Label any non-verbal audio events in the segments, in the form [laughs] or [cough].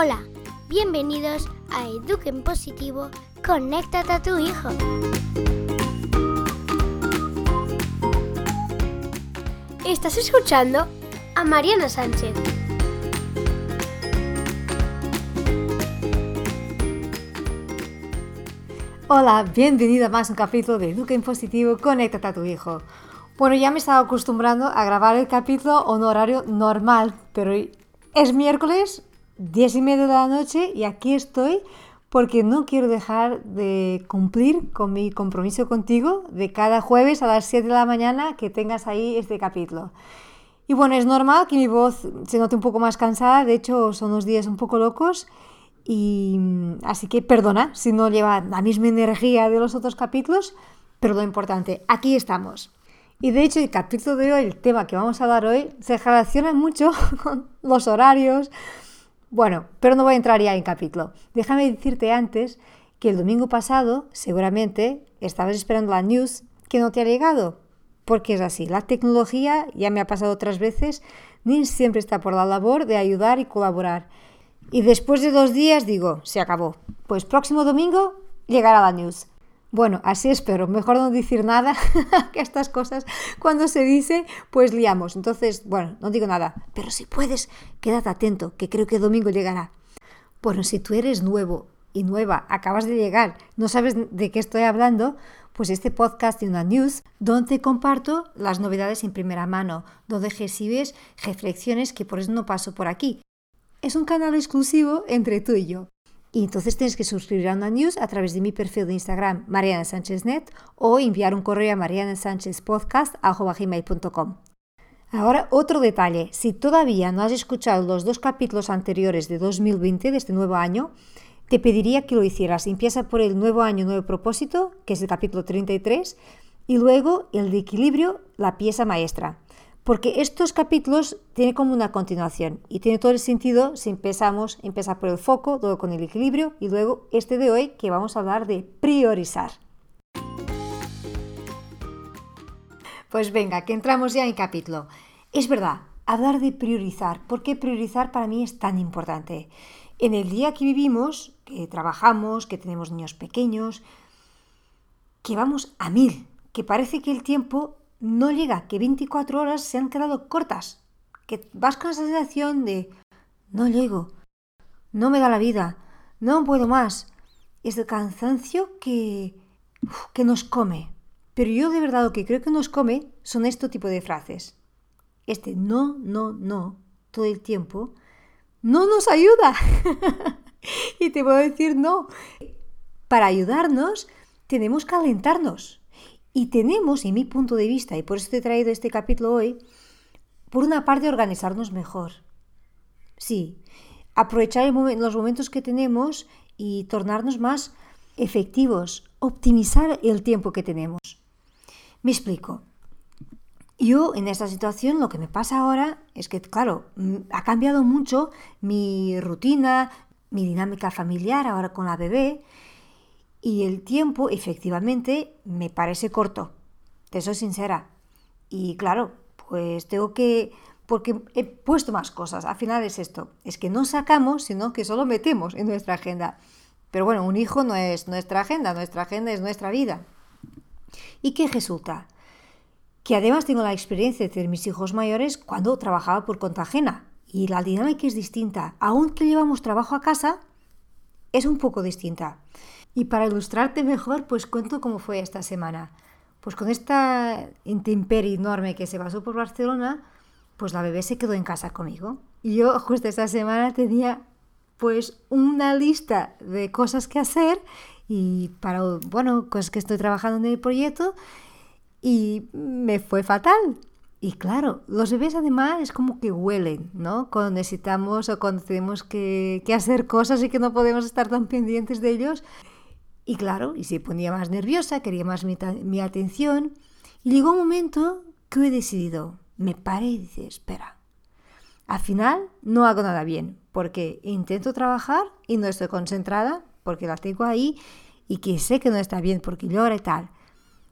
Hola, bienvenidos a Eduquen Positivo, conéctate a tu hijo. Estás escuchando a Mariana Sánchez. Hola, bienvenida a más un capítulo de Educa en Positivo, conéctate a tu hijo. Bueno, ya me estaba acostumbrando a grabar el capítulo a un horario normal, pero es miércoles, 10 y media de la noche y aquí estoy porque no quiero dejar de cumplir con mi compromiso contigo de cada jueves a las 7 de la mañana que tengas ahí este capítulo. Y bueno, es normal que mi voz se note un poco más cansada, de hecho son unos días un poco locos y así que perdona si no lleva la misma energía de los otros capítulos, pero lo importante, aquí estamos. Y de hecho el capítulo de hoy, el tema que vamos a dar hoy, se relaciona mucho [laughs] con los horarios. Bueno, pero no voy a entrar ya en capítulo. Déjame decirte antes que el domingo pasado seguramente estabas esperando la news que no te ha llegado. Porque es así, la tecnología, ya me ha pasado otras veces, ni siempre está por la labor de ayudar y colaborar. Y después de dos días digo, se acabó. Pues próximo domingo llegará la news. Bueno, así espero. Mejor no decir nada [laughs] que estas cosas cuando se dice, pues liamos. Entonces, bueno, no digo nada. Pero si puedes, quédate atento, que creo que domingo llegará. Bueno, si tú eres nuevo y nueva, acabas de llegar, no sabes de qué estoy hablando, pues este podcast de una news donde comparto las novedades en primera mano, donde recibes reflexiones que por eso no paso por aquí. Es un canal exclusivo entre tú y yo. Y entonces tienes que suscribir a una news a través de mi perfil de Instagram, Mariana Sánchez Net, o enviar un correo a marianasanchezpodcast.com. Ahora, otro detalle. Si todavía no has escuchado los dos capítulos anteriores de 2020, de este nuevo año, te pediría que lo hicieras. Empieza por el nuevo año, nuevo propósito, que es el capítulo 33, y luego el de equilibrio, la pieza maestra porque estos capítulos tienen como una continuación y tiene todo el sentido si empezamos, empezar por el foco, luego con el equilibrio y luego este de hoy que vamos a hablar de priorizar. Pues venga, que entramos ya en capítulo. Es verdad, hablar de priorizar, ¿por qué priorizar para mí es tan importante? En el día que vivimos, que trabajamos, que tenemos niños pequeños, que vamos a mil, que parece que el tiempo no llega, que 24 horas se han quedado cortas, que vas con esa sensación de no llego, no me da la vida, no puedo más. Es el cansancio que, que nos come. Pero yo de verdad lo que creo que nos come son este tipo de frases. Este no, no, no, todo el tiempo, no nos ayuda. [laughs] y te puedo decir no. Para ayudarnos tenemos que alentarnos. Y tenemos, en mi punto de vista, y por eso te he traído este capítulo hoy, por una parte organizarnos mejor. Sí, aprovechar los momentos que tenemos y tornarnos más efectivos, optimizar el tiempo que tenemos. Me explico. Yo en esta situación lo que me pasa ahora es que, claro, ha cambiado mucho mi rutina, mi dinámica familiar ahora con la bebé y el tiempo, efectivamente, me parece corto. Te soy sincera. Y claro, pues tengo que... Porque he puesto más cosas. Al final es esto. Es que no sacamos, sino que solo metemos en nuestra agenda. Pero bueno, un hijo no es nuestra agenda. Nuestra agenda es nuestra vida. ¿Y qué resulta? Que además tengo la experiencia de tener mis hijos mayores cuando trabajaba por cuenta. Y la dinámica es distinta. Aunque llevamos trabajo a casa, es un poco distinta. Y para ilustrarte mejor, pues cuento cómo fue esta semana. Pues con esta intemperie enorme que se pasó por Barcelona, pues la bebé se quedó en casa conmigo. Y yo [laughs] justo esta semana tenía pues una lista de cosas que hacer y para, bueno, cosas que estoy trabajando en el proyecto y me fue fatal. Y claro, los bebés además es como que huelen, ¿no? Cuando necesitamos o cuando tenemos que, que hacer cosas y que no podemos estar tan pendientes de ellos. Y claro, y se ponía más nerviosa, quería más mi, atención. Llegó un momento que he decidido, me paré y dije, espera, al final no hago nada bien, porque intento trabajar y no estoy concentrada, porque la tengo ahí y que sé que no está bien, porque llora y tal.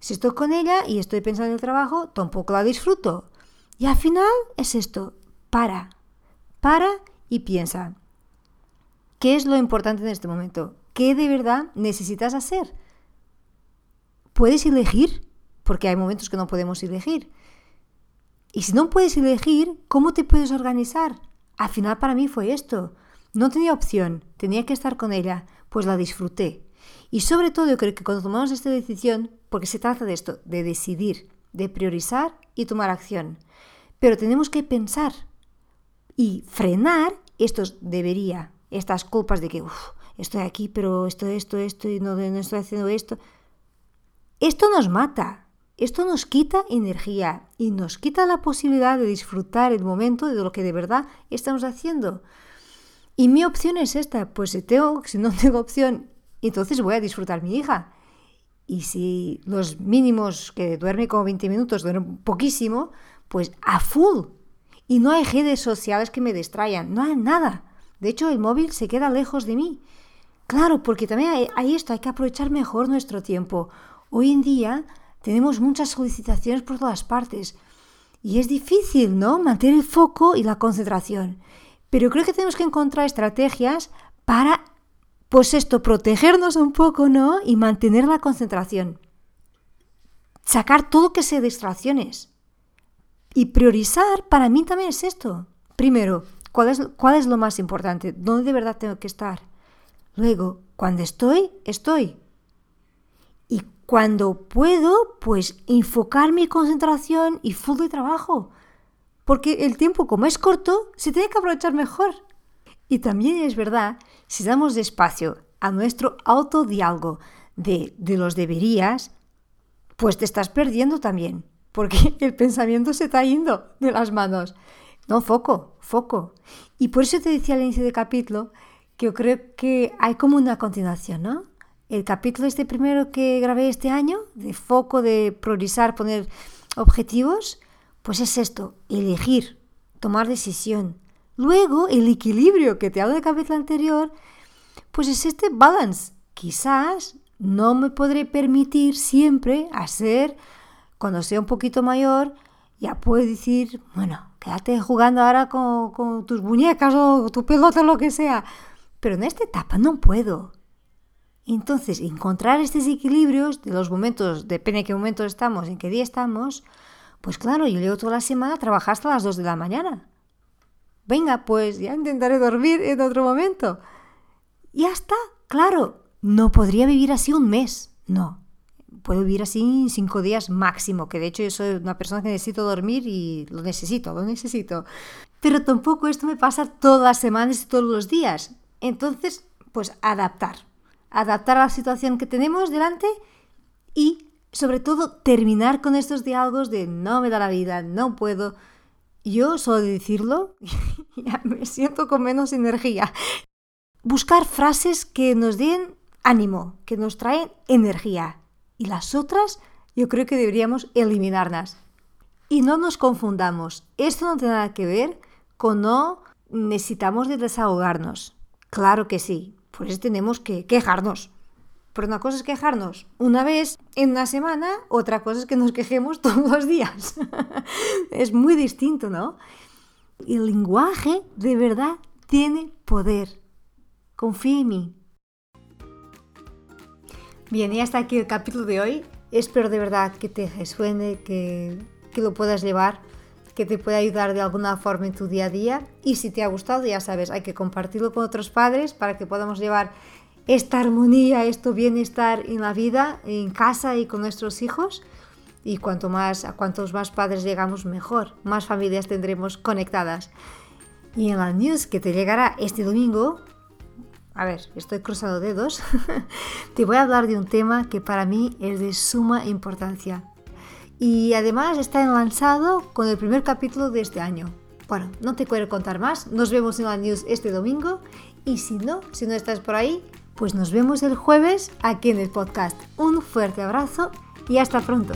Si estoy con ella y estoy pensando en el trabajo, tampoco la disfruto. Y al final es esto, para, para y piensa. ¿Qué es lo importante en este momento? ¿Qué de verdad necesitas hacer? ¿Puedes elegir? Porque hay momentos que no podemos elegir. Y si no puedes elegir, ¿cómo te puedes organizar? Al final para mí fue esto. No tenía opción, tenía que estar con ella, pues la disfruté. Y sobre todo yo creo que cuando tomamos esta decisión, porque se trata de esto, de decidir, de priorizar y tomar acción. Pero tenemos que pensar y frenar estos debería, estas culpas de que estoy aquí, pero esto, esto, esto, y no, no estoy haciendo esto. Esto nos mata, esto nos quita energía y nos quita la posibilidad de disfrutar el momento de lo que de verdad estamos haciendo. Y mi opción es esta, pues si, tengo, si no [laughs] tengo opción, entonces voy a disfrutar mi hija. Y si los mínimos que duerme como 20 minutos duermen poquísimo, pues a full. Y no hay redes sociales que me distraigan, no hay nada. De hecho, el móvil se queda lejos de mí. Claro, porque también hay, hay esto, hay que aprovechar mejor nuestro tiempo. Hoy en día tenemos muchas solicitaciones por todas partes. Y es difícil, ¿no? Mantener el foco y la concentración. Pero creo que tenemos que encontrar estrategias para, pues esto, protegernos un poco, ¿no? Y mantener la concentración. Sacar todo que sea distracciones. Y priorizar para mí también es esto. Primero, ¿cuál es, ¿cuál es lo más importante? ¿Dónde de verdad tengo que estar? Luego, cuando estoy, estoy. Y cuando puedo, pues enfocar mi concentración y full de trabajo porque el tiempo como es corto, se tiene que aprovechar mejor. Y también es verdad, si damos espacio a nuestro autodiálogo de, de los deberías, pues te estás perdiendo también, porque [laughs] el pensamiento se está yendo de las manos. No, foco, foco. Y por eso te decía al inicio del capítulo que yo creo que hay como una continuación, ¿no? El capítulo este primero que grabé este año, de foco, de priorizar, poner objetivos, pues es esto, elegir, tomar decisión. Luego, el equilibrio que te hablo de capítulo anterior, pues es este balance. Quizás no me podré permitir siempre hacer, cuando sea un poquito mayor, ya puedo decir, bueno, quédate jugando ahora con, con tus muñecas o tu pelota lo que sea. Pero en esta etapa no puedo. Entonces, encontrar estos equilibrios de los momentos, depende de qué momento estamos, en qué día estamos, pues claro, yo llevo toda la semana a trabajar hasta las 2 de la mañana. Venga, pues ya intentaré dormir en otro momento. Ya está, claro. No podría vivir así un mes. No. Puedo vivir así cinco días máximo, que de hecho yo soy una persona que necesito dormir y lo necesito, lo necesito. Pero tampoco esto me pasa todas las semanas y todos los días. Entonces, pues adaptar. Adaptar a la situación que tenemos delante y sobre todo terminar con estos diálogos de no me da la vida, no puedo. Yo solo de decirlo [laughs] me siento con menos energía. Buscar frases que nos den ánimo, que nos traen energía. Y las otras yo creo que deberíamos eliminarlas. Y no nos confundamos. Esto no tiene nada que ver con no necesitamos de desahogarnos. Claro que sí. Por eso tenemos que quejarnos. Pero una cosa es quejarnos una vez en una semana, otra cosa es que nos quejemos [laughs] todos los días. [laughs] es muy distinto, ¿no? El lenguaje de verdad tiene poder. Confía en mí. Bien, y hasta aquí el capítulo de hoy. Espero de verdad que te resuene, que, que lo puedas llevar, que te pueda ayudar de alguna forma en tu día a día. Y si te ha gustado, ya sabes, hay que compartirlo con otros padres para que podamos llevar esta armonía, este bienestar en la vida, en casa y con nuestros hijos. Y cuanto más, a cuantos más padres llegamos, mejor. Más familias tendremos conectadas. Y en la news que te llegará este domingo, a ver, estoy cruzando dedos, [laughs] te voy a hablar de un tema que para mí es de suma importancia. Y además está lanzado con el primer capítulo de este año. Bueno, no te quiero contar más, nos vemos en la news este domingo y si no, si no estás por ahí, pues nos vemos el jueves aquí en el podcast. Un fuerte abrazo y hasta pronto.